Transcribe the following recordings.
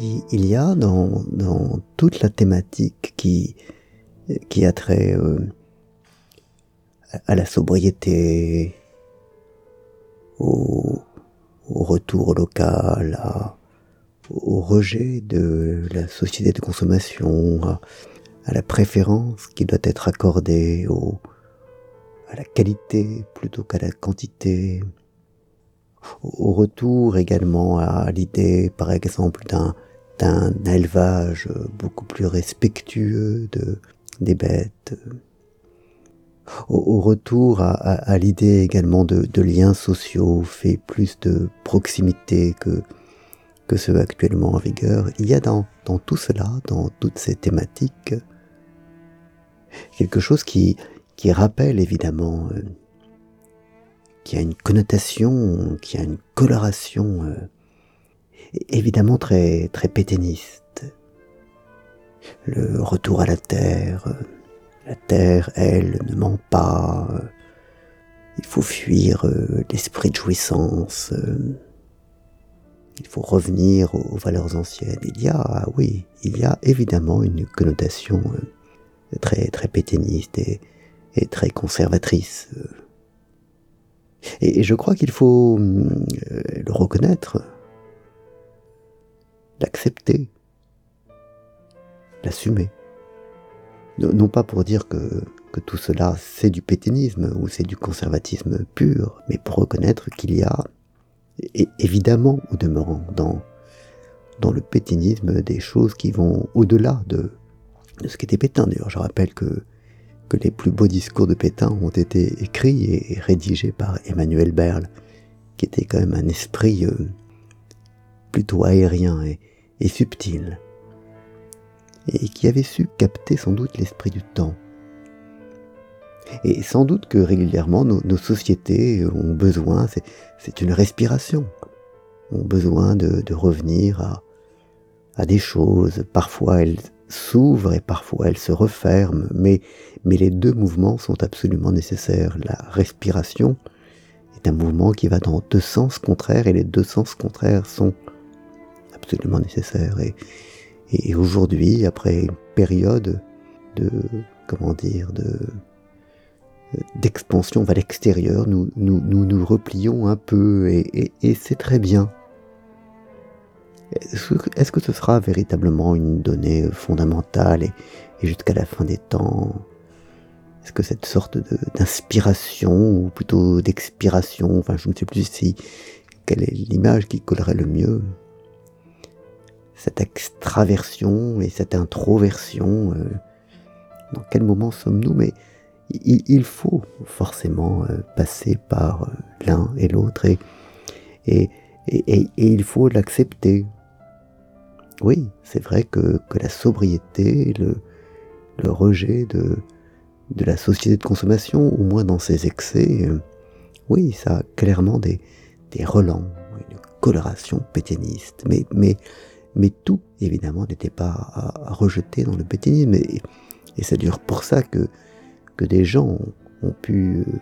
il y a dans, toute la thématique qui, qui a trait euh, à la sobriété, au, retour local, au rejet de la société de consommation, à, la préférence qui doit être accordée à la qualité plutôt qu'à la quantité, au retour également à l'idée, par exemple, d'un d'un élevage beaucoup plus respectueux de, des bêtes, au, retour à, l'idée également de, de, liens sociaux, fait plus de proximité que, que ceux actuellement en vigueur. Il y a dans, dans tout cela, dans toutes ces thématiques, quelque chose qui, qui rappelle évidemment, euh, qui a une connotation, qui a une coloration euh, évidemment très, très péténiste. Le retour à la terre, euh, la terre, elle, ne ment pas, euh, il faut fuir l'esprit de jouissance, euh, il faut revenir aux, valeurs anciennes. Il y a, ah oui, il y a évidemment une connotation très, très péténiste et, et très conservatrice. Et, je crois qu'il faut euh, le reconnaître, l'accepter, l'assumer. Non pas pour dire que, tout cela c'est du péténisme ou c'est du conservatisme pur, mais pour reconnaître qu'il y a évidemment au demeurant dans, dans le pétinisme des choses qui vont au-delà de, de ce qu'était Pétain. D'ailleurs, je rappelle que, que les plus beaux discours de Pétain ont été écrits et rédigés par Emmanuel Berle, qui était quand même un esprit euh, plutôt aérien et, subtil, et qui avait su capter sans doute l'esprit du temps. Et sans doute que régulièrement nos, sociétés ont besoin, c'est une respiration, ont besoin de, de revenir à, à, des choses. Parfois elles s'ouvrent et parfois elles se referment, mais, mais les deux mouvements sont absolument nécessaires. La respiration est un mouvement qui va dans deux sens contraires et les deux sens contraires sont absolument nécessaires. Et, aujourd'hui, après une période de, comment dire, de, d'expansion vers l'extérieur, nous, nous, nous nous replions un peu et, et c'est très bien. Est-ce que ce sera véritablement une donnée fondamentale et, jusqu'à la fin des temps? Est-ce que cette sorte d'inspiration ou plutôt d'expiration, enfin je ne sais plus si quelle est l'image qui collerait le mieux? Cette extraversion et cette introversion, euh, dans quel moment sommes-nous? Mais il, faut forcément euh, passer par euh, l'un et l'autre et, il faut l'accepter. Oui, c'est vrai que, que, la sobriété, le, le rejet de, de, la société de consommation, au moins dans ses excès, euh, oui, ça a clairement des, des relents, une coloration péténiste. Mais, mais, mais tout, évidemment, n'était pas à, à, rejeter dans le péténisme. Et, et c'est dur pour ça que que des gens ont, ont pu euh,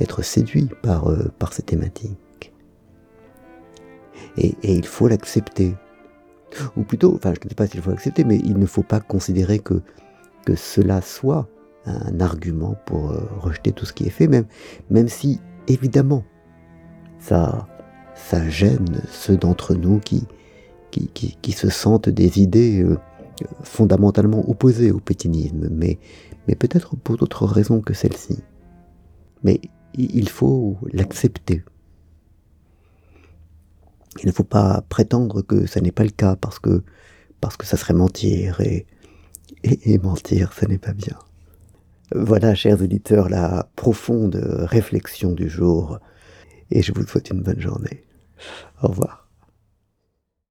être séduits par, euh, par ces thématiques. Et, et il faut l'accepter. Ou plutôt, enfin je ne sais pas s'il faut l'accepter, mais il ne faut pas considérer que, que cela soit un argument pour euh, rejeter tout ce qui est fait, même, même si, évidemment, ça, ça gêne ceux d'entre nous qui, qui, qui, qui, se sentent des idées euh, fondamentalement opposées au pétinisme, mais, mais peut-être pour d'autres raisons que celle-ci. Mais il faut l'accepter. Il ne faut pas prétendre que ça n'est pas le cas parce que parce que ça serait mentir et, et, mentir, ça n'est pas bien. Voilà, chers auditeurs, la profonde réflexion du jour et je vous souhaite une bonne journée. Au revoir.